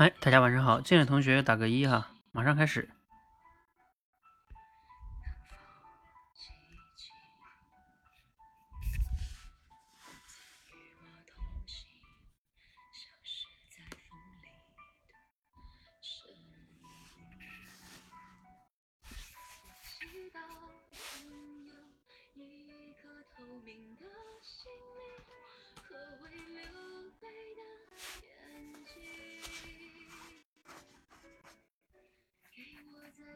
哎，大家晚上好，进来同学打个一哈，马上开始。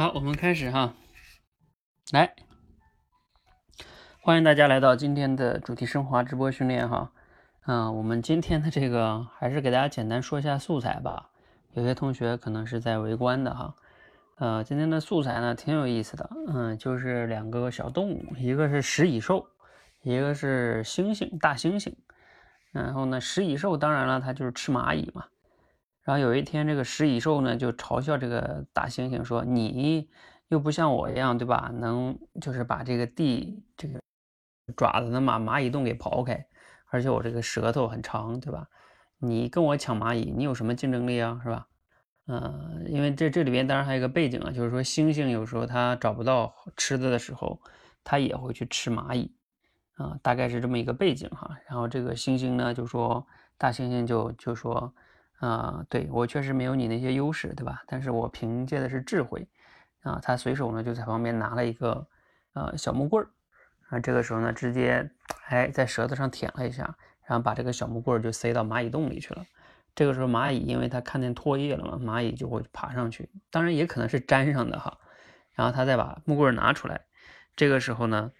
好，我们开始哈，来，欢迎大家来到今天的主题升华直播训练哈。嗯，我们今天的这个还是给大家简单说一下素材吧。有些同学可能是在围观的哈。呃，今天的素材呢挺有意思的，嗯，就是两个小动物，一个是食蚁兽，一个是猩猩，大猩猩。然后呢，食蚁兽当然了，它就是吃蚂蚁嘛。然后有一天，这个食蚁兽呢就嘲笑这个大猩猩说：“你又不像我一样，对吧？能就是把这个地这个爪子能把蚂蚁洞给刨开，而且我这个舌头很长，对吧？你跟我抢蚂蚁，你有什么竞争力啊？是吧？嗯，因为这这里边当然还有一个背景啊，就是说猩猩有时候它找不到吃的的时候，它也会去吃蚂蚁啊，大概是这么一个背景哈。然后这个猩猩呢就说，大猩猩就就说。”啊，对我确实没有你那些优势，对吧？但是我凭借的是智慧，啊，他随手呢就在旁边拿了一个呃小木棍儿，啊，这个时候呢直接哎在舌头上舔了一下，然后把这个小木棍儿就塞到蚂蚁洞里去了。这个时候蚂蚁因为它看见唾液了嘛，蚂蚁就会爬上去，当然也可能是粘上的哈。然后他再把木棍儿拿出来，这个时候呢，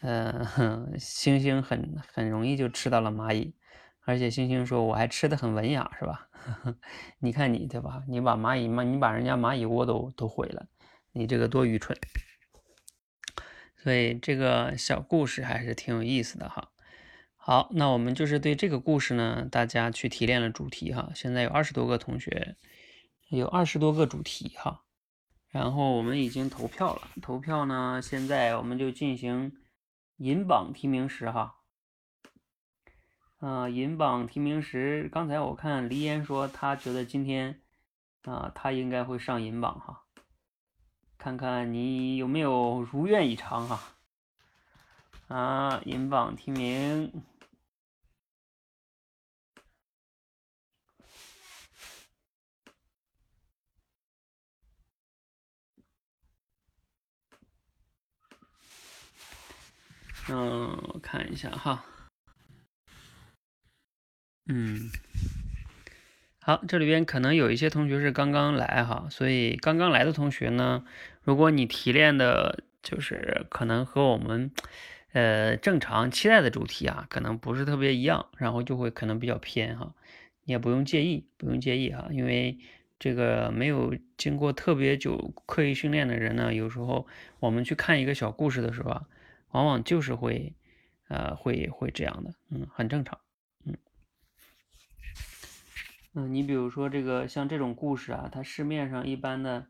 呃，猩猩很很容易就吃到了蚂蚁，而且星星说我还吃的很文雅，是吧？你看你对吧？你把蚂蚁嘛，你把人家蚂蚁窝都都毁了，你这个多愚蠢！所以这个小故事还是挺有意思的哈。好，那我们就是对这个故事呢，大家去提炼了主题哈。现在有二十多个同学，有二十多个主题哈。然后我们已经投票了，投票呢，现在我们就进行银榜提名时哈。啊，银榜提名时，刚才我看黎岩说他觉得今天啊，他应该会上银榜哈，看看你有没有如愿以偿哈。啊，银榜提名，嗯，我看一下哈。嗯，好，这里边可能有一些同学是刚刚来哈，所以刚刚来的同学呢，如果你提炼的就是可能和我们呃正常期待的主题啊，可能不是特别一样，然后就会可能比较偏哈，你也不用介意，不用介意哈，因为这个没有经过特别久刻意训练的人呢，有时候我们去看一个小故事的时候啊，往往就是会呃会会这样的，嗯，很正常。嗯，你比如说这个像这种故事啊，它市面上一般的，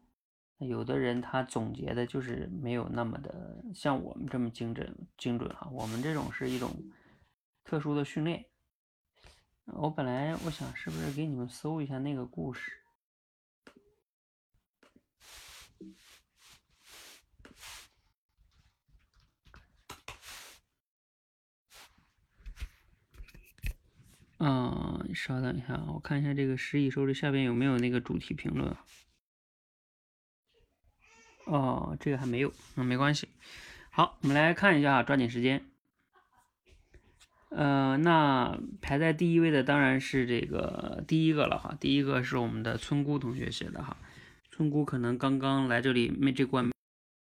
有的人他总结的就是没有那么的像我们这么精准精准哈。我们这种是一种特殊的训练。我本来我想是不是给你们搜一下那个故事。嗯，稍等一下，我看一下这个食蚁兽这下边有没有那个主题评论。哦，这个还没有，那没关系。好，我们来看一下，抓紧时间。呃，那排在第一位的当然是这个第一个了哈，第一个是我们的村姑同学写的哈。村姑可能刚刚来这里没这关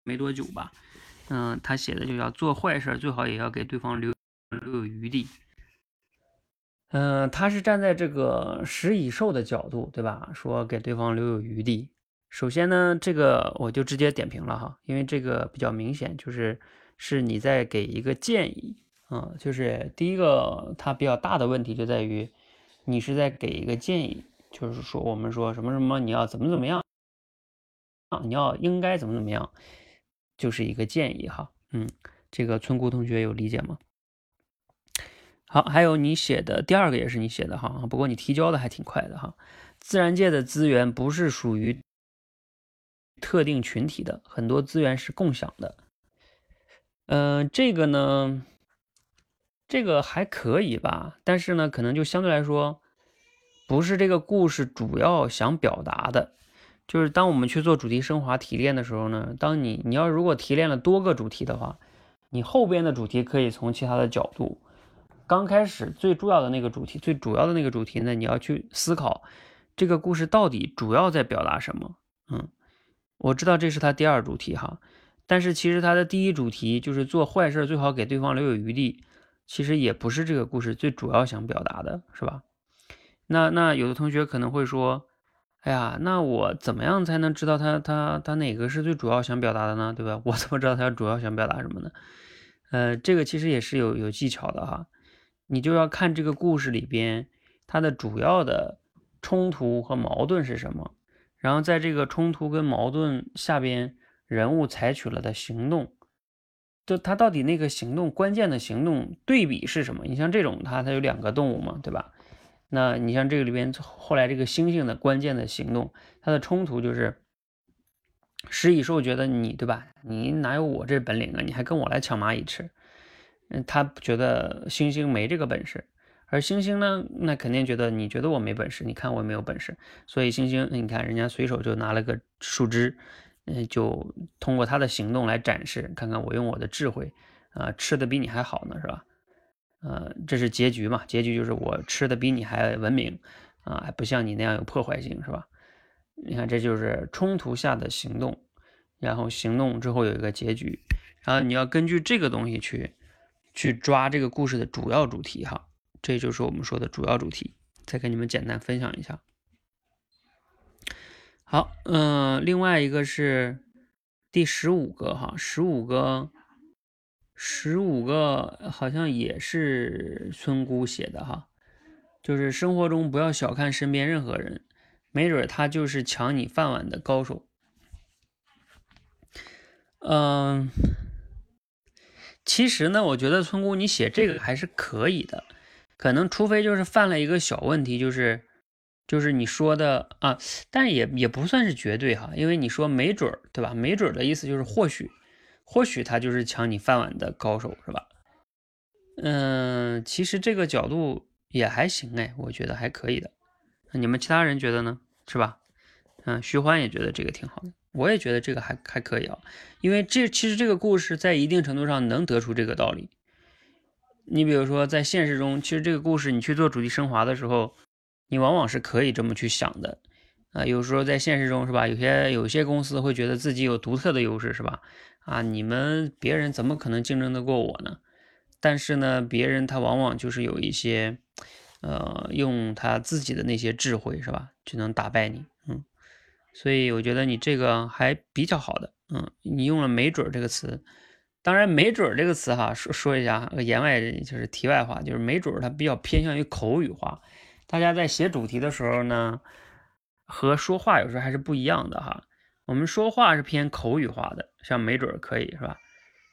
没多久吧。嗯，他写的就叫做坏事最好也要给对方留留有余地。嗯，他是站在这个食蚁兽的角度，对吧？说给对方留有余地。首先呢，这个我就直接点评了哈，因为这个比较明显，就是是你在给一个建议啊，就是第一个它比较大的问题就在于，你是在给一个建议，就是说我们说什么什么你要怎么怎么样啊，你要应该怎么怎么样，就是一个建议哈，嗯，这个村姑同学有理解吗？好，还有你写的第二个也是你写的哈，不过你提交的还挺快的哈，自然界的资源不是属于。特定群体的很多资源是共享的，嗯，这个呢，这个还可以吧，但是呢，可能就相对来说，不是这个故事主要想表达的。就是当我们去做主题升华提炼的时候呢，当你你要如果提炼了多个主题的话，你后边的主题可以从其他的角度，刚开始最重要的那个主题，最主要的那个主题呢，你要去思考这个故事到底主要在表达什么，嗯。我知道这是他第二主题哈，但是其实他的第一主题就是做坏事最好给对方留有余地，其实也不是这个故事最主要想表达的，是吧？那那有的同学可能会说，哎呀，那我怎么样才能知道他他他哪个是最主要想表达的呢？对吧？我怎么知道他主要想表达什么呢？呃，这个其实也是有有技巧的哈，你就要看这个故事里边它的主要的冲突和矛盾是什么。然后在这个冲突跟矛盾下边，人物采取了的行动，就他到底那个行动关键的行动对比是什么？你像这种，它它有两个动物嘛，对吧？那你像这个里边后来这个猩猩的关键的行动，它的冲突就是，食蚁兽觉得你对吧？你哪有我这本领啊？你还跟我来抢蚂蚁吃？嗯，他觉得猩猩没这个本事。而星星呢，那肯定觉得你觉得我没本事，你看我没有本事，所以星星，你看人家随手就拿了个树枝，嗯，就通过他的行动来展示，看看我用我的智慧，啊，吃的比你还好呢，是吧？呃，这是结局嘛？结局就是我吃的比你还文明，啊，还不像你那样有破坏性，是吧？你看，这就是冲突下的行动，然后行动之后有一个结局，然后你要根据这个东西去去抓这个故事的主要主题，哈。这就是我们说的主要主题，再跟你们简单分享一下。好，嗯，另外一个是第十五个哈，十五个，十五个好像也是村姑写的哈，就是生活中不要小看身边任何人，没准他就是抢你饭碗的高手。嗯，其实呢，我觉得村姑你写这个还是可以的。可能除非就是犯了一个小问题，就是就是你说的啊，但也也不算是绝对哈，因为你说没准儿，对吧？没准儿的意思就是或许，或许他就是抢你饭碗的高手，是吧？嗯，其实这个角度也还行哎，我觉得还可以的。你们其他人觉得呢？是吧？嗯，徐欢也觉得这个挺好的，我也觉得这个还还可以啊，因为这其实这个故事在一定程度上能得出这个道理。你比如说，在现实中，其实这个故事你去做主题升华的时候，你往往是可以这么去想的啊。有时候在现实中，是吧？有些有些公司会觉得自己有独特的优势，是吧？啊，你们别人怎么可能竞争得过我呢？但是呢，别人他往往就是有一些，呃，用他自己的那些智慧，是吧？就能打败你，所以我觉得你这个还比较好的，嗯，你用了“没准”这个词。当然，没准这个词哈，说说一下言外就是题外话，就是没准它比较偏向于口语化。大家在写主题的时候呢，和说话有时候还是不一样的哈。我们说话是偏口语化的，像没准可以是吧？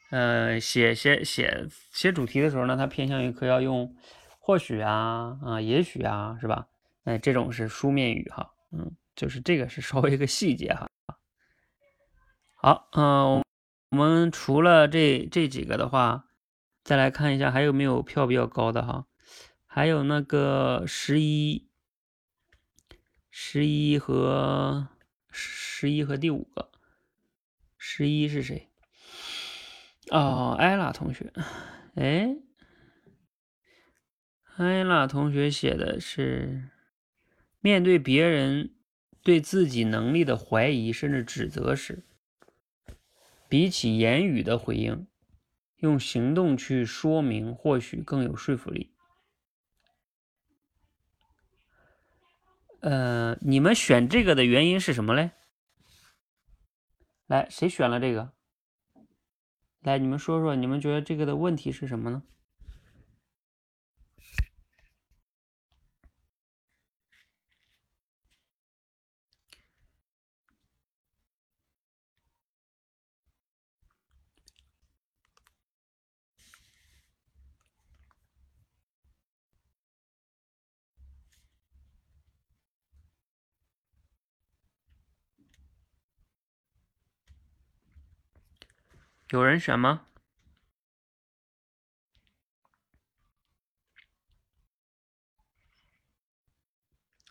呃，写写写写主题的时候呢，它偏向于可要用或许啊啊，也许啊，是吧？哎，这种是书面语哈，嗯，就是这个是稍微一个细节哈。好，嗯。我们除了这这几个的话，再来看一下还有没有票比较高的哈，还有那个十一、十一和十一和第五个，十一是谁？哦，艾拉同学，哎，艾拉同学写的是面对别人对自己能力的怀疑甚至指责时。比起言语的回应，用行动去说明或许更有说服力。呃，你们选这个的原因是什么嘞？来，谁选了这个？来，你们说说，你们觉得这个的问题是什么呢？有人选吗？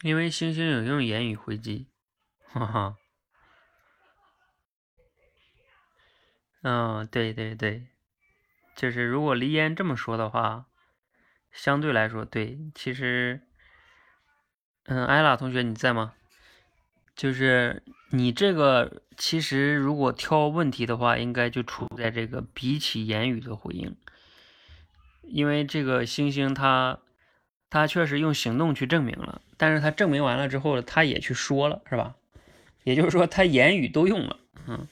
因为星星有用言语回击，哈哈。嗯，对对对，就是如果黎烟这么说的话，相对来说对。其实，嗯，艾拉同学你在吗？就是你这个，其实如果挑问题的话，应该就处在这个比起言语的回应，因为这个星星他他确实用行动去证明了，但是他证明完了之后，他也去说了，是吧？也就是说，他言语都用了，嗯，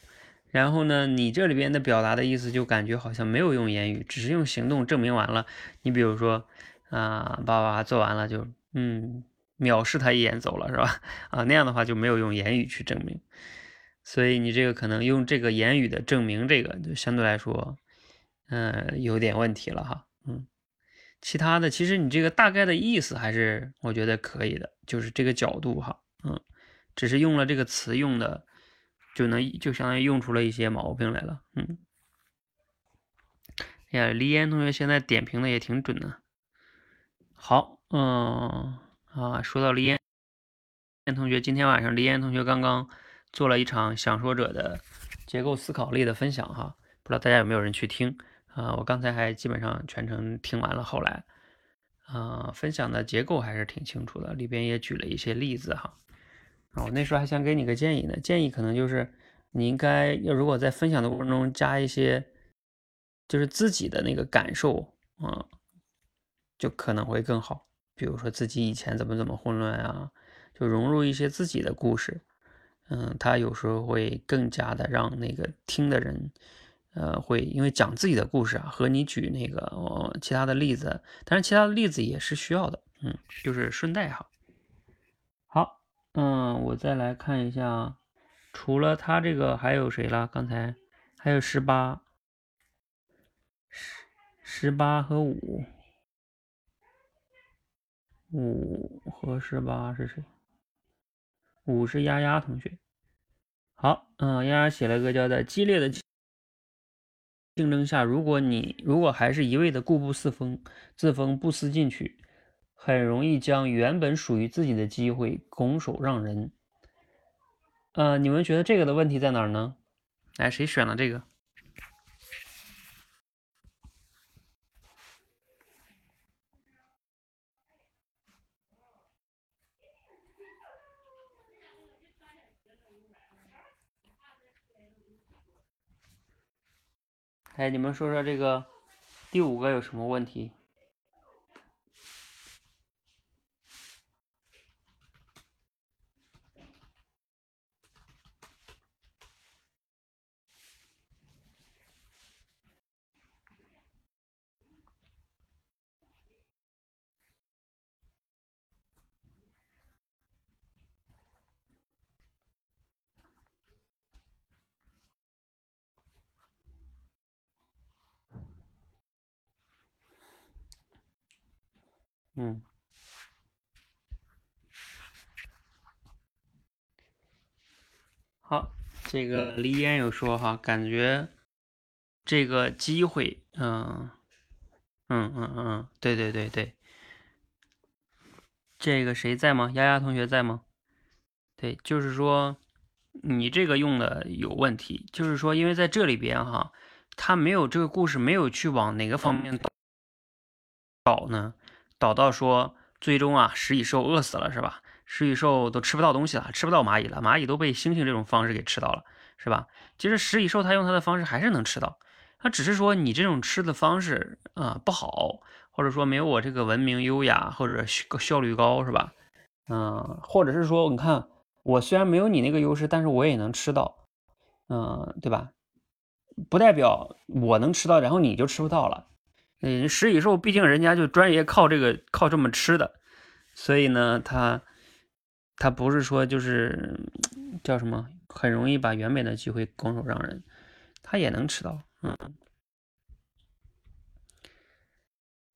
然后呢，你这里边的表达的意思就感觉好像没有用言语，只是用行动证明完了。你比如说，啊，爸爸做完了就，嗯。藐视他一眼走了是吧？啊，那样的话就没有用言语去证明，所以你这个可能用这个言语的证明，这个就相对来说，嗯，有点问题了哈。嗯，其他的其实你这个大概的意思还是我觉得可以的，就是这个角度哈。嗯，只是用了这个词用的，就能就相当于用出了一些毛病来了。嗯，哎呀，李岩同学现在点评的也挺准的。好，嗯。啊，说到李岩同学，今天晚上李岩同学刚刚做了一场想说者的结构思考力的分享哈，不知道大家有没有人去听啊？我刚才还基本上全程听完了，后来啊，分享的结构还是挺清楚的，里边也举了一些例子哈。啊，我那时候还想给你个建议呢，建议可能就是你应该要如果在分享的过程中加一些就是自己的那个感受啊，就可能会更好。比如说自己以前怎么怎么混乱啊，就融入一些自己的故事，嗯，他有时候会更加的让那个听的人，呃，会因为讲自己的故事啊，和你举那个哦其他的例子，但是其他的例子也是需要的，嗯，就是顺带哈。好，嗯，我再来看一下，除了他这个还有谁了？刚才还有十八，十十八和五。五和十八是谁？五是丫丫同学。好，嗯，丫丫写了个叫在激烈的竞争下，如果你如果还是一味的固步自封，自封不思进取，很容易将原本属于自己的机会拱手让人。呃，你们觉得这个的问题在哪儿呢？来，谁选了这个？哎，你们说说这个第五个有什么问题？嗯，好，这个李嫣有说哈，感觉这个机会，嗯，嗯嗯嗯，对对对对，这个谁在吗？丫丫同学在吗？对，就是说你这个用的有问题，就是说因为在这里边哈，他没有这个故事没有去往哪个方面导呢？导到说，最终啊，食蚁兽饿死了，是吧？食蚁兽都吃不到东西了，吃不到蚂蚁了，蚂蚁都被猩猩这种方式给吃到了，是吧？其实食蚁兽它用它的方式还是能吃到，它只是说你这种吃的方式啊不好，或者说没有我这个文明优雅或者效效率高，是吧？嗯，或者是说，你看我虽然没有你那个优势，但是我也能吃到，嗯，对吧？不代表我能吃到，然后你就吃不到了。嗯，食蚁兽毕竟人家就专业靠这个靠这么吃的，所以呢，他他不是说就是叫什么，很容易把原本的机会拱手让人，他也能吃到，嗯。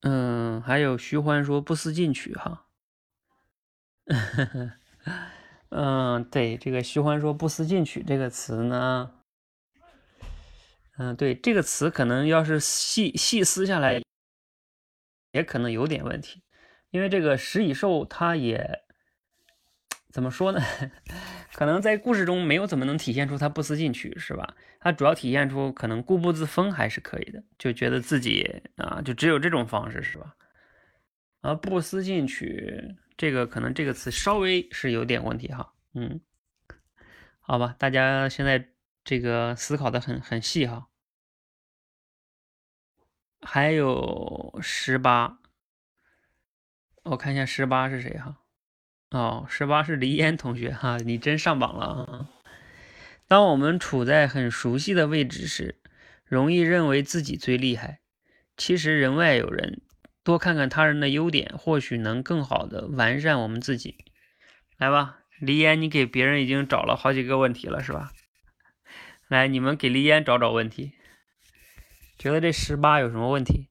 嗯，还有徐欢说不思进取哈，嗯，对，这个徐欢说不思进取这个词呢，嗯，对，这个词可能要是细细思下来，也可能有点问题，因为这个食蚁兽它也怎么说呢？可能在故事中没有怎么能体现出它不思进取，是吧？它主要体现出可能固步自封还是可以的，就觉得自己啊，就只有这种方式，是吧？而不思进取，这个可能这个词稍微是有点问题哈。嗯，好吧，大家现在这个思考的很很细哈。还有十八，我看一下十八是谁哈。哦，十八是黎烟同学哈，你真上榜了啊！当我们处在很熟悉的位置时，容易认为自己最厉害。其实人外有人，多看看他人的优点，或许能更好的完善我们自己。来吧，黎烟，你给别人已经找了好几个问题了是吧？来，你们给黎烟找找问题，觉得这十八有什么问题？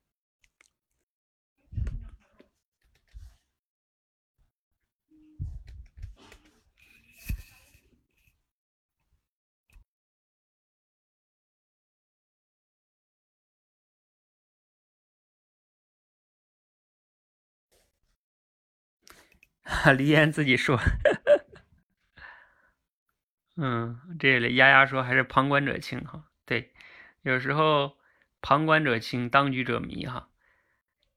李岩自己说，嗯，这里丫丫说还是旁观者清哈，对，有时候旁观者清，当局者迷哈，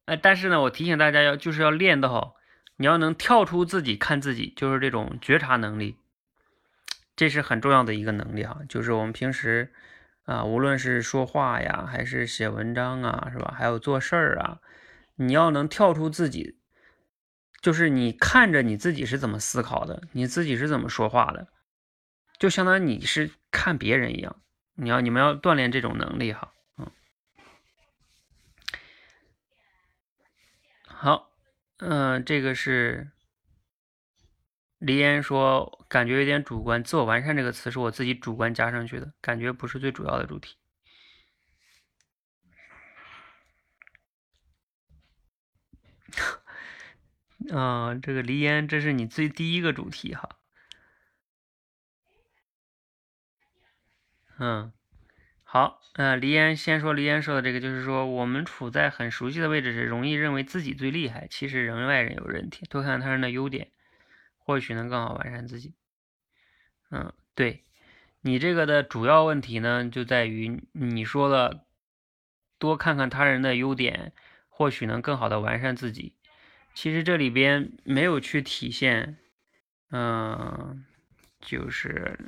呃，但是呢，我提醒大家要就是要练到，你要能跳出自己看自己，就是这种觉察能力，这是很重要的一个能力哈，就是我们平时啊，无论是说话呀，还是写文章啊，是吧？还有做事儿啊，你要能跳出自己。就是你看着你自己是怎么思考的，你自己是怎么说话的，就相当于你是看别人一样。你要你们要锻炼这种能力哈，嗯，好，嗯，这个是黎烟说，感觉有点主观，自我完善这个词是我自己主观加上去的，感觉不是最主要的主题。啊，这个黎烟，这是你最第一个主题哈。嗯，好，嗯，黎烟先说黎烟说的这个，就是说我们处在很熟悉的位置时，容易认为自己最厉害，其实人外人有人体，多看他人的优点，或许能更好完善自己。嗯，对你这个的主要问题呢，就在于你说了，多看看他人的优点，或许能更好的完善自己。其实这里边没有去体现，嗯，就是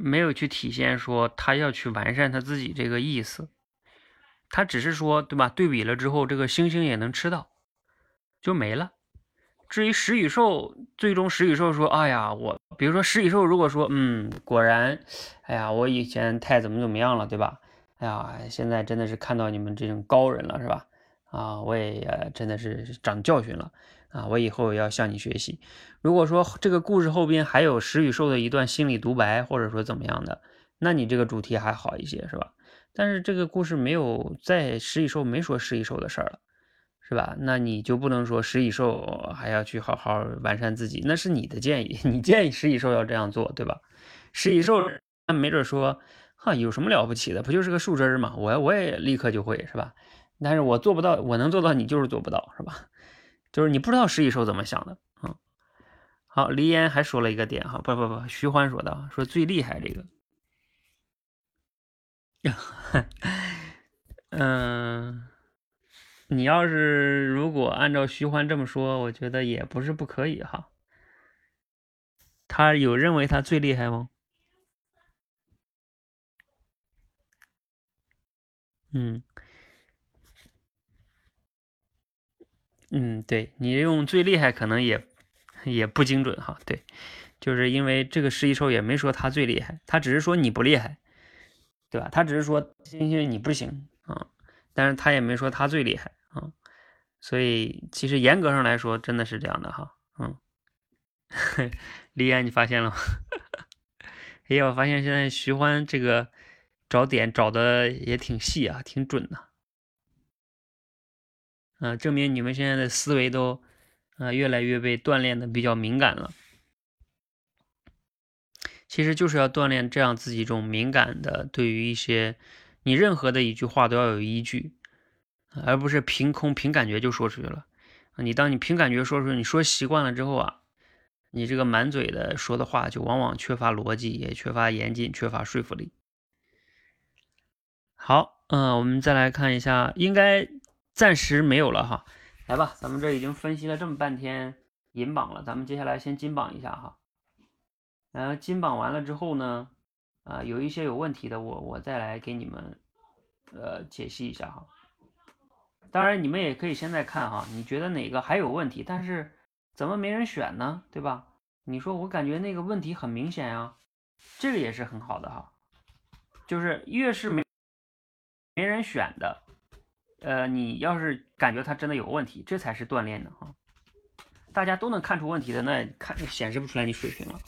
没有去体现说他要去完善他自己这个意思，他只是说，对吧？对比了之后，这个星星也能吃到，就没了。至于食蚁兽，最终食蚁兽说：“哎呀，我比如说食蚁兽如果说，嗯，果然，哎呀，我以前太怎么怎么样了，对吧？哎呀，现在真的是看到你们这种高人了，是吧？”啊，我也真的是长教训了啊！我以后要向你学习。如果说这个故事后边还有石与兽的一段心理独白，或者说怎么样的，那你这个主题还好一些，是吧？但是这个故事没有在食蚁兽没说食蚁兽的事儿了，是吧？那你就不能说食蚁兽还要去好好完善自己，那是你的建议，你建议食蚁兽要这样做，对吧？食蚁兽那没准说，哈，有什么了不起的？不就是个树枝嘛？我我也立刻就会，是吧？但是我做不到，我能做到，你就是做不到，是吧？就是你不知道食蚁兽怎么想的。好，黎烟还说了一个点哈，不不不，徐欢说的，说最厉害这个。嗯，你要是如果按照徐欢这么说，我觉得也不是不可以哈。他有认为他最厉害吗？嗯。嗯，对你用最厉害可能也也不精准哈。对，就是因为这个十一兽也没说他最厉害，他只是说你不厉害，对吧？他只是说星星你不行啊，但是他也没说他最厉害啊。所以其实严格上来说，真的是这样的哈。嗯，李安，你发现了吗？哎呀，我发现现在徐欢这个找点找的也挺细啊，挺准的。嗯，证明你们现在的思维都啊越来越被锻炼的比较敏感了。其实就是要锻炼这样自己这种敏感的，对于一些你任何的一句话都要有依据，而不是凭空凭感觉就说出去了。你当你凭感觉说出去，你说习惯了之后啊，你这个满嘴的说的话就往往缺乏逻辑，也缺乏严谨，缺乏说服力。好，嗯，我们再来看一下，应该。暂时没有了哈，来吧，咱们这已经分析了这么半天银榜了，咱们接下来先金榜一下哈。然后金榜完了之后呢，啊，有一些有问题的，我我再来给你们呃解析一下哈。当然你们也可以现在看哈，你觉得哪个还有问题，但是怎么没人选呢？对吧？你说我感觉那个问题很明显呀，这个也是很好的哈，就是越是没没人选的。呃，你要是感觉他真的有问题，这才是锻炼的哈。大家都能看出问题的，那看显示不出来你水平了。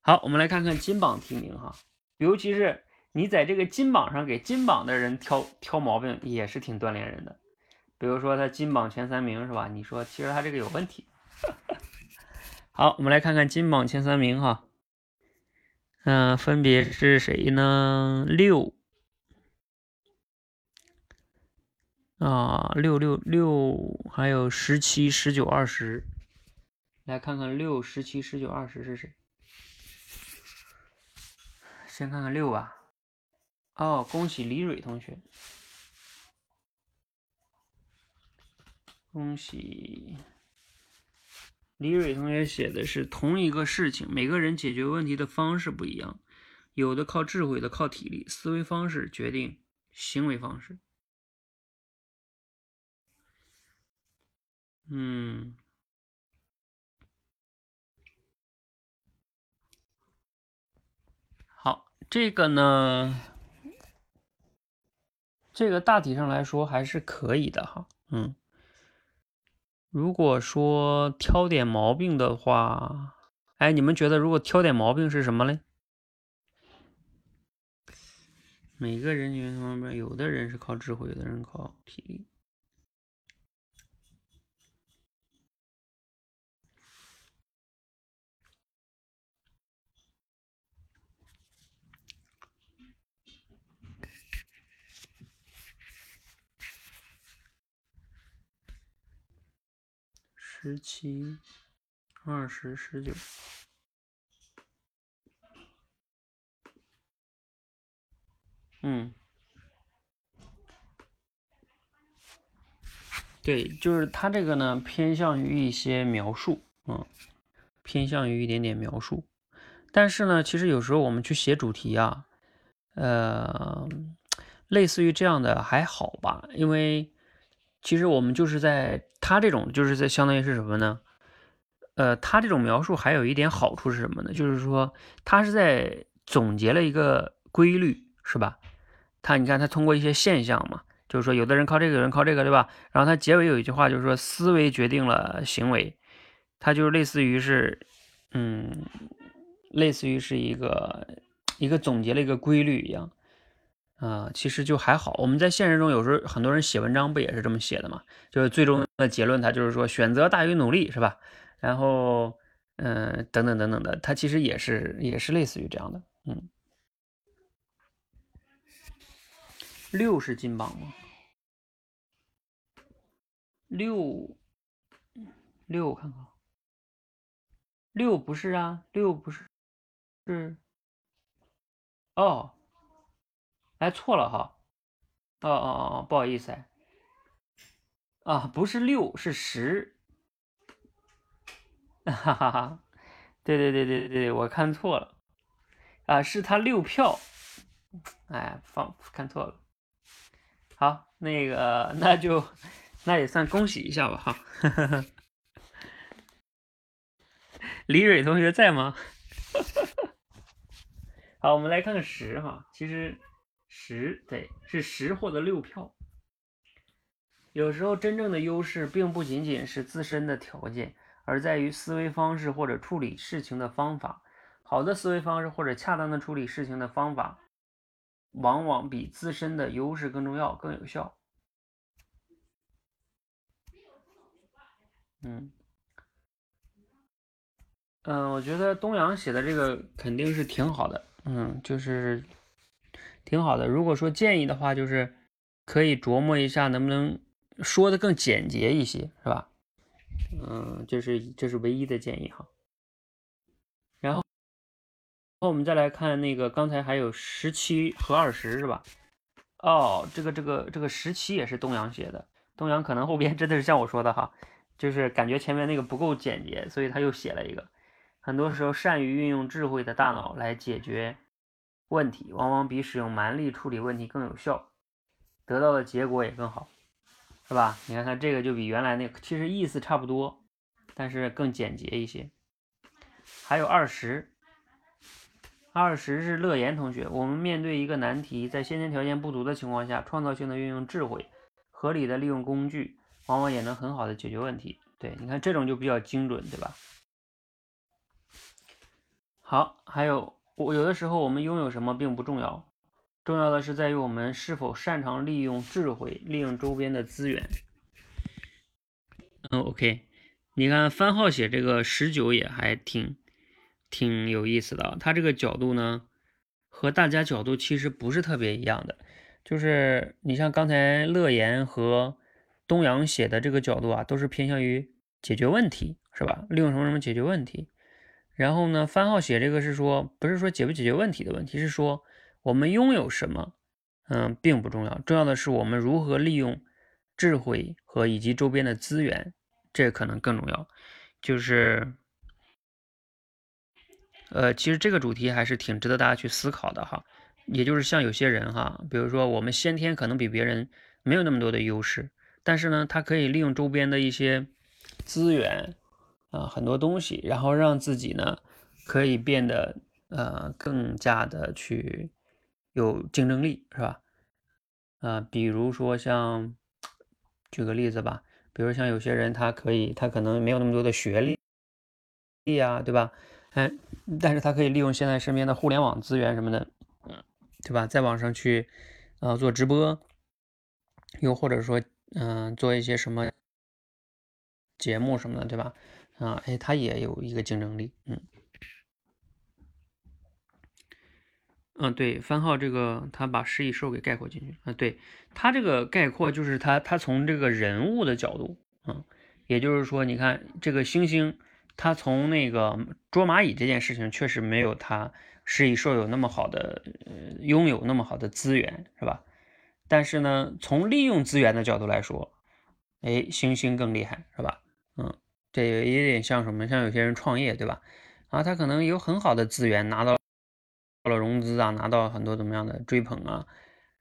好，我们来看看金榜题名哈，尤其是你在这个金榜上给金榜的人挑挑毛病，也是挺锻炼人的。比如说他金榜前三名是吧？你说其实他这个有问题。好，我们来看看金榜前三名哈，嗯，分别是谁呢？六。啊，六六六，还有十七、十九、二十，来看看六、十七、十九、二十是谁？先看看六吧。哦，恭喜李蕊同学，恭喜李蕊同学写的是同一个事情，每个人解决问题的方式不一样，有的靠智慧，的靠体力，思维方式决定行为方式。嗯，好，这个呢，这个大体上来说还是可以的哈。嗯，如果说挑点毛病的话，哎，你们觉得如果挑点毛病是什么嘞？每个人群方面，有的人是靠智慧，有的人靠体力。十七、二十、十九，嗯，对，就是他这个呢，偏向于一些描述，嗯，偏向于一点点描述。但是呢，其实有时候我们去写主题啊，呃，类似于这样的还好吧，因为。其实我们就是在他这种，就是在相当于是什么呢？呃，他这种描述还有一点好处是什么呢？就是说他是在总结了一个规律，是吧？他你看他通过一些现象嘛，就是说有的人靠这个，有人靠这个，对吧？然后他结尾有一句话，就是说思维决定了行为，他就是类似于是，嗯，类似于是一个一个总结了一个规律一样。啊，其实就还好。我们在现实中有时候很多人写文章不也是这么写的嘛？就是最终的结论，他就是说选择大于努力，是吧？然后，嗯，等等等等的，他其实也是也是类似于这样的。嗯，六是金榜吗？六六，我看看，六不是啊，六不是，是，哦。哎，错了哈，哦哦哦，不好意思哎，啊，不是六，是十，哈哈哈，对对对对对，我看错了，啊，是他六票，哎，放看错了，好，那个那就那也算恭喜一下吧哈。李蕊同学在吗？好，我们来看看十哈，其实十对是十获得六票。有时候真正的优势并不仅仅是自身的条件，而在于思维方式或者处理事情的方法。好的思维方式或者恰当的处理事情的方法，往往比自身的优势更重要、更有效。嗯。嗯，我觉得东阳写的这个肯定是挺好的，嗯，就是挺好的。如果说建议的话，就是可以琢磨一下能不能说的更简洁一些，是吧？嗯，就是这是唯一的建议哈。然后，我们再来看那个刚才还有十七和二十是吧？哦，这个这个这个十七也是东阳写的，东阳可能后边真的是像我说的哈，就是感觉前面那个不够简洁，所以他又写了一个。很多时候，善于运用智慧的大脑来解决问题，往往比使用蛮力处理问题更有效，得到的结果也更好，是吧？你看它这个就比原来那个其实意思差不多，但是更简洁一些。还有二十，二十是乐言同学。我们面对一个难题，在先天条件不足的情况下，创造性的运用智慧，合理的利用工具，往往也能很好的解决问题。对，你看这种就比较精准，对吧？好，还有我有的时候我们拥有什么并不重要，重要的是在于我们是否擅长利用智慧，利用周边的资源。嗯，OK，你看番号写这个十九也还挺挺有意思的，他这个角度呢和大家角度其实不是特别一样的，就是你像刚才乐言和东阳写的这个角度啊，都是偏向于解决问题，是吧？利用什么什么解决问题。然后呢，番号写这个是说，不是说解不解决问题的问题，是说我们拥有什么，嗯，并不重要，重要的是我们如何利用智慧和以及周边的资源，这可能更重要。就是，呃，其实这个主题还是挺值得大家去思考的哈。也就是像有些人哈，比如说我们先天可能比别人没有那么多的优势，但是呢，他可以利用周边的一些资源。啊，很多东西，然后让自己呢可以变得呃更加的去有竞争力，是吧？啊，比如说像举个例子吧，比如像有些人他可以，他可能没有那么多的学历历啊，对吧？哎，但是他可以利用现在身边的互联网资源什么的，嗯，对吧？在网上去啊做直播，又或者说嗯做一些什么节目什么的，对吧？啊，哎，他也有一个竞争力，嗯，嗯，对，番号这个他把食蚁兽给概括进去啊，对他这个概括就是他他从这个人物的角度，嗯，也就是说，你看这个星星，他从那个捉蚂蚁这件事情确实没有他食蚁兽有那么好的，呃，拥有那么好的资源，是吧？但是呢，从利用资源的角度来说，哎，星星更厉害，是吧？嗯。这也有点像什么？像有些人创业，对吧？啊，他可能有很好的资源，拿到到了融资啊，拿到很多怎么样的追捧啊，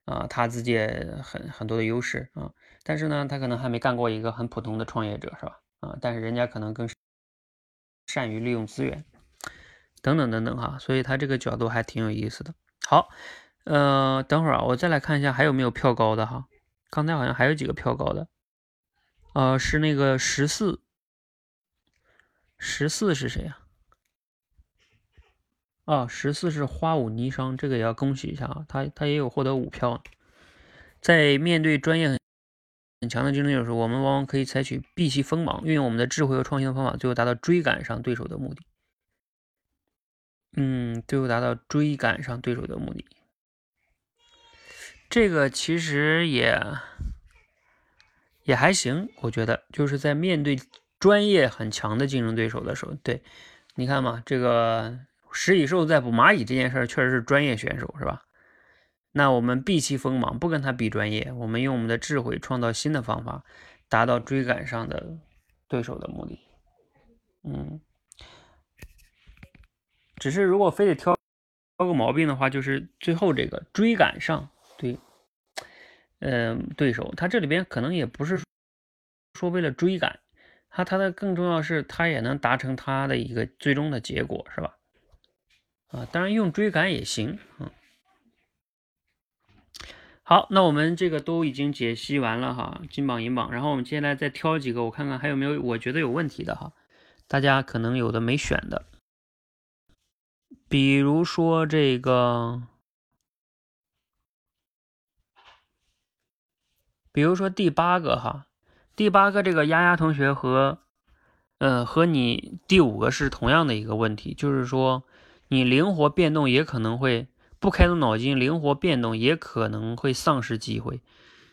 啊，他自己很很多的优势啊。但是呢，他可能还没干过一个很普通的创业者，是吧？啊，但是人家可能更善于利用资源，等等等等哈。所以他这个角度还挺有意思的。好，呃，等会儿啊，我再来看一下还有没有票高的哈。刚才好像还有几个票高的，呃，是那个十四。十四是谁呀？哦，十四是花舞霓裳，这个也要恭喜一下啊，他他也有获得五票。在面对专业很很强的竞争对手时，我们往往可以采取避其锋芒，运用我们的智慧和创新的方法，最后达到追赶上对手的目的。嗯，最后达到追赶上对手的目的。这个其实也也还行，我觉得就是在面对。专业很强的竞争对手的时候，对，你看嘛，这个食蚁兽在捕蚂蚁这件事儿确实是专业选手，是吧？那我们避其锋芒，不跟他比专业，我们用我们的智慧创造新的方法，达到追赶上的对手的目的。嗯，只是如果非得挑挑个毛病的话，就是最后这个追赶上，对，嗯，对手他这里边可能也不是说为了追赶。他他的更重要是，他也能达成他的一个最终的结果，是吧？啊，当然用追赶也行，嗯。好，那我们这个都已经解析完了哈，金榜银榜。然后我们接下来再挑几个，我看看还有没有我觉得有问题的哈，大家可能有的没选的，比如说这个，比如说第八个哈，第八个这个丫丫同学和，呃，和你第五个是同样的一个问题，就是说你灵活变动也可能会。不开动脑筋，灵活变动也可能会丧失机会。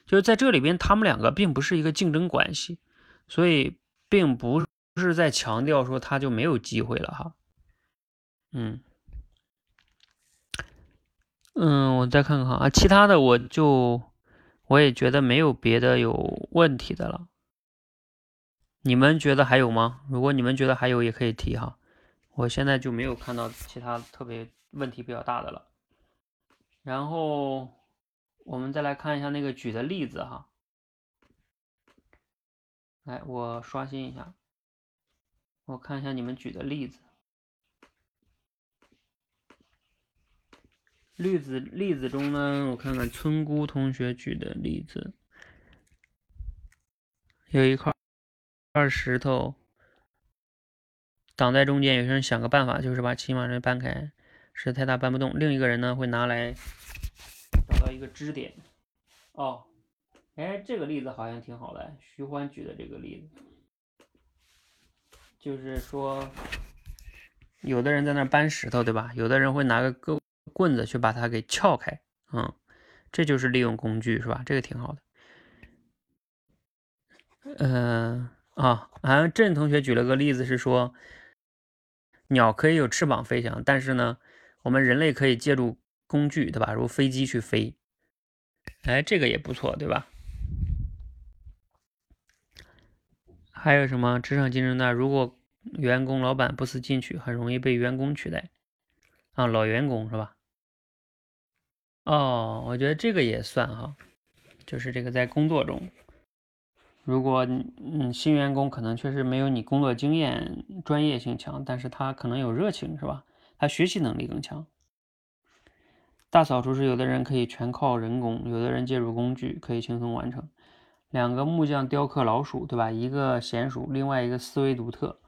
就是在这里边，他们两个并不是一个竞争关系，所以并不是在强调说他就没有机会了哈。嗯嗯，我再看看啊，其他的我就我也觉得没有别的有问题的了。你们觉得还有吗？如果你们觉得还有，也可以提哈。我现在就没有看到其他特别问题比较大的了。然后我们再来看一下那个举的例子哈，来，我刷新一下，我看一下你们举的例子，例子例子中呢，我看看村姑同学举的例子，有一块二石头挡在中间，有些人想个办法，就是把骑马人搬开。是太大搬不动，另一个人呢会拿来找到一个支点。哦，哎，这个例子好像挺好的，徐欢举的这个例子，就是说，有的人在那搬石头，对吧？有的人会拿个棍棍子去把它给撬开，嗯，这就是利用工具，是吧？这个挺好的。嗯，啊，好像郑同学举了个例子是说，鸟可以有翅膀飞翔，但是呢。我们人类可以借助工具，对吧？如飞机去飞，哎，这个也不错，对吧？还有什么职场竞争呢？如果员工老板不思进取，很容易被员工取代啊，老员工是吧？哦，我觉得这个也算哈，就是这个在工作中，如果嗯新员工可能确实没有你工作经验、专业性强，但是他可能有热情，是吧？他学习能力更强。大扫除时，有的人可以全靠人工，有的人借助工具可以轻松完成。两个木匠雕刻老鼠，对吧？一个娴熟，另外一个思维独特。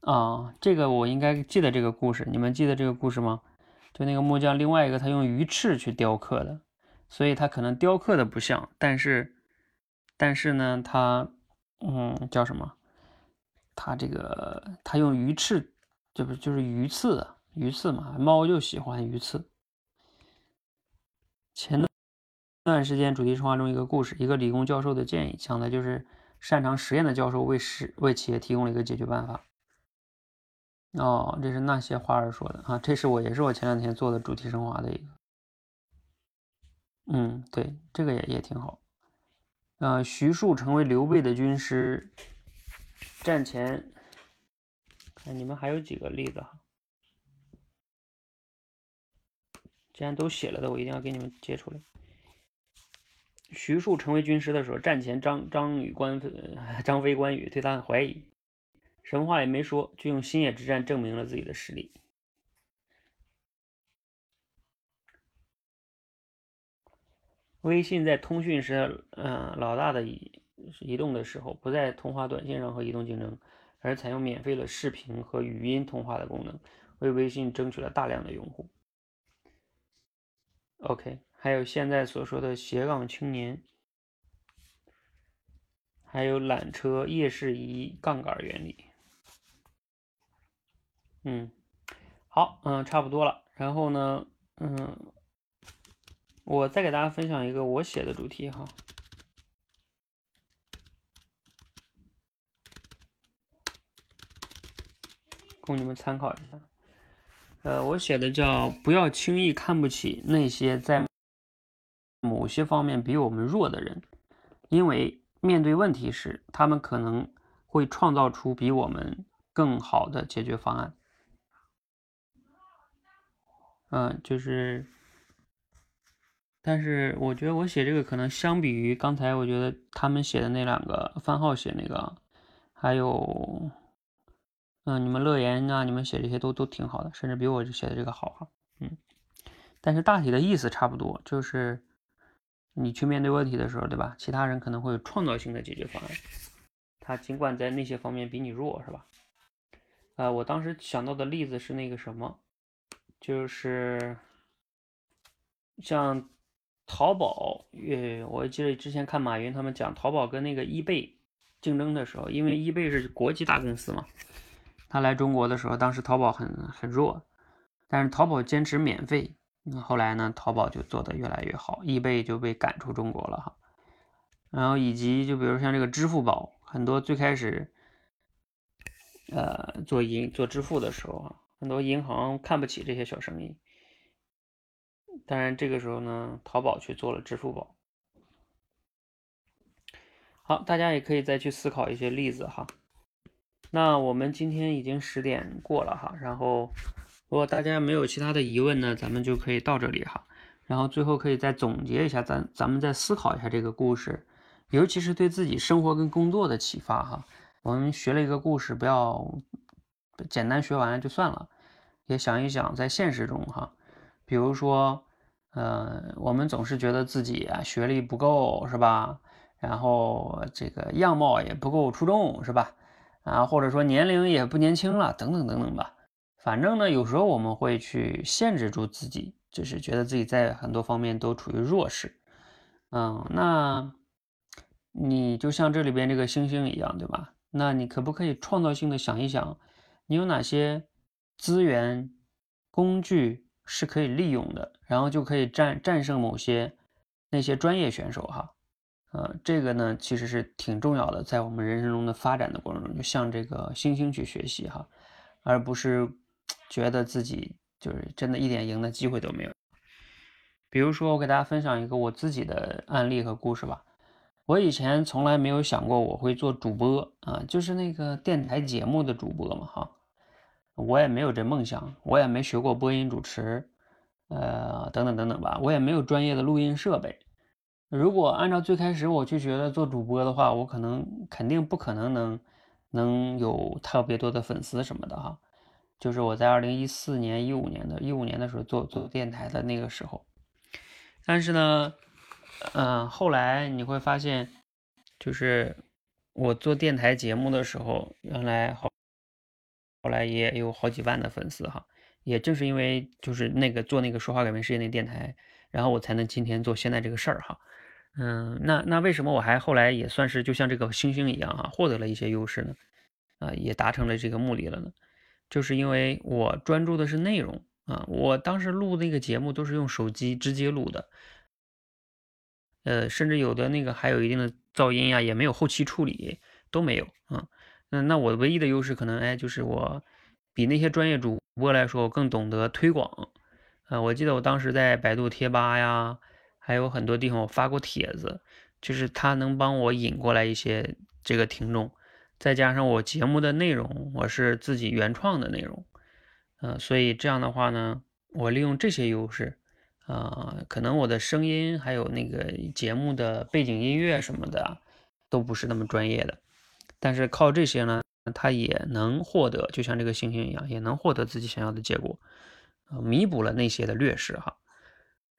啊，这个我应该记得这个故事，你们记得这个故事吗？就那个木匠，另外一个他用鱼翅去雕刻的，所以他可能雕刻的不像，但是，但是呢，他，嗯，叫什么？他这个他用鱼翅。这不就是鱼刺？鱼刺嘛，猫就喜欢鱼刺。前段时间主题升华中一个故事，一个理工教授的建议，讲的就是擅长实验的教授为实为企业提供了一个解决办法。哦，这是那些花儿说的啊，这是我也是我前两天做的主题升华的一个。嗯，对，这个也也挺好。呃，徐庶成为刘备的军师，战前。看你们还有几个例子哈？既然都写了的，我一定要给你们截出来。徐庶成为军师的时候，战前张张宇关张飞关羽对他很怀疑，什么话也没说，就用新野之战证明了自己的实力。微信在通讯时，嗯，老大的移移动的时候，不在通话短信上和移动竞争。而采用免费的视频和语音通话的功能，为微信争取了大量的用户。OK，还有现在所说的斜杠青年，还有缆车夜视仪杠杆原理。嗯，好，嗯，差不多了。然后呢，嗯，我再给大家分享一个我写的主题哈。供你们参考一下，呃，我写的叫“不要轻易看不起那些在某些方面比我们弱的人，因为面对问题时，他们可能会创造出比我们更好的解决方案。”嗯，就是但是我觉得我写这个可能相比于刚才，我觉得他们写的那两个番号写那个，还有，嗯，你们乐言啊，你们写这些都都挺好的，甚至比我写的这个好哈，嗯。但是大体的意思差不多，就是你去面对问题的时候，对吧？其他人可能会有创造性的解决方案，他尽管在那些方面比你弱，是吧？啊，我当时想到的例子是那个什么，就是像淘宝，呃，我记得之前看马云他们讲淘宝跟那个易贝竞争的时候，因为易贝是国际大公司嘛，他来中国的时候，当时淘宝很很弱，但是淘宝坚持免费，后来呢，淘宝就做得越来越好，易贝就被赶出中国了哈。然后以及就比如像这个支付宝，很多最开始。呃，做银做支付的时候啊，很多银行看不起这些小生意。当然，这个时候呢，淘宝去做了支付宝。好，大家也可以再去思考一些例子哈。那我们今天已经十点过了哈，然后如果大家没有其他的疑问呢，咱们就可以到这里哈。然后最后可以再总结一下，咱咱们再思考一下这个故事，尤其是对自己生活跟工作的启发哈。我们学了一个故事，不要简单学完就算了，也想一想在现实中哈，比如说，呃，我们总是觉得自己啊学历不够是吧？然后这个样貌也不够出众是吧？啊，或者说年龄也不年轻了，等等等等吧。反正呢，有时候我们会去限制住自己，就是觉得自己在很多方面都处于弱势。嗯，那你就像这里边这个星星一样，对吧？那你可不可以创造性的想一想，你有哪些资源、工具是可以利用的，然后就可以战战胜某些那些专业选手哈？呃，这个呢其实是挺重要的，在我们人生中的发展的过程中，就向这个星星去学习哈，而不是觉得自己就是真的一点赢的机会都没有。比如说，我给大家分享一个我自己的案例和故事吧。我以前从来没有想过我会做主播啊，就是那个电台节目的主播嘛，哈，我也没有这梦想，我也没学过播音主持，呃，等等等等吧，我也没有专业的录音设备。如果按照最开始我就觉得做主播的话，我可能肯定不可能能能有特别多的粉丝什么的哈。就是我在二零一四年、一五年的一五年的时候做做电台的那个时候，但是呢。嗯，后来你会发现，就是我做电台节目的时候，原来好，后来也有好几万的粉丝哈。也正是因为就是那个做那个说话改变世界那电台，然后我才能今天做现在这个事儿哈。嗯，那那为什么我还后来也算是就像这个星星一样哈，获得了一些优势呢？啊，也达成了这个目的了呢？就是因为我专注的是内容啊，我当时录那个节目都是用手机直接录的。呃，甚至有的那个还有一定的噪音呀，也没有后期处理，都没有啊。嗯，那我唯一的优势可能哎，就是我比那些专业主播来说，我更懂得推广。啊，我记得我当时在百度贴吧呀，还有很多地方我发过帖子，就是他能帮我引过来一些这个听众，再加上我节目的内容，我是自己原创的内容，嗯，所以这样的话呢，我利用这些优势。啊，可能我的声音还有那个节目的背景音乐什么的，都不是那么专业的，但是靠这些呢，他也能获得，就像这个星星一样，也能获得自己想要的结果，啊，弥补了那些的劣势哈，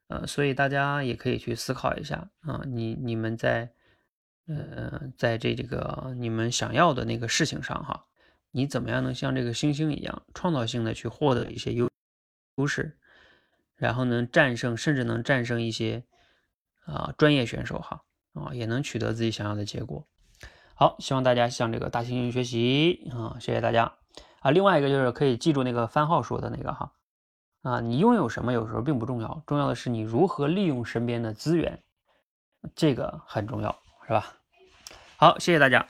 呃，所以大家也可以去思考一下啊，你你们在，呃，在这这个你们想要的那个事情上哈，你怎么样能像这个星星一样，创造性的去获得一些优优势？然后能战胜，甚至能战胜一些啊专业选手哈啊，也能取得自己想要的结果。好，希望大家向这个大猩猩学习啊，谢谢大家啊。另外一个就是可以记住那个番号说的那个哈啊，你拥有什么有时候并不重要，重要的是你如何利用身边的资源，这个很重要，是吧？好，谢谢大家。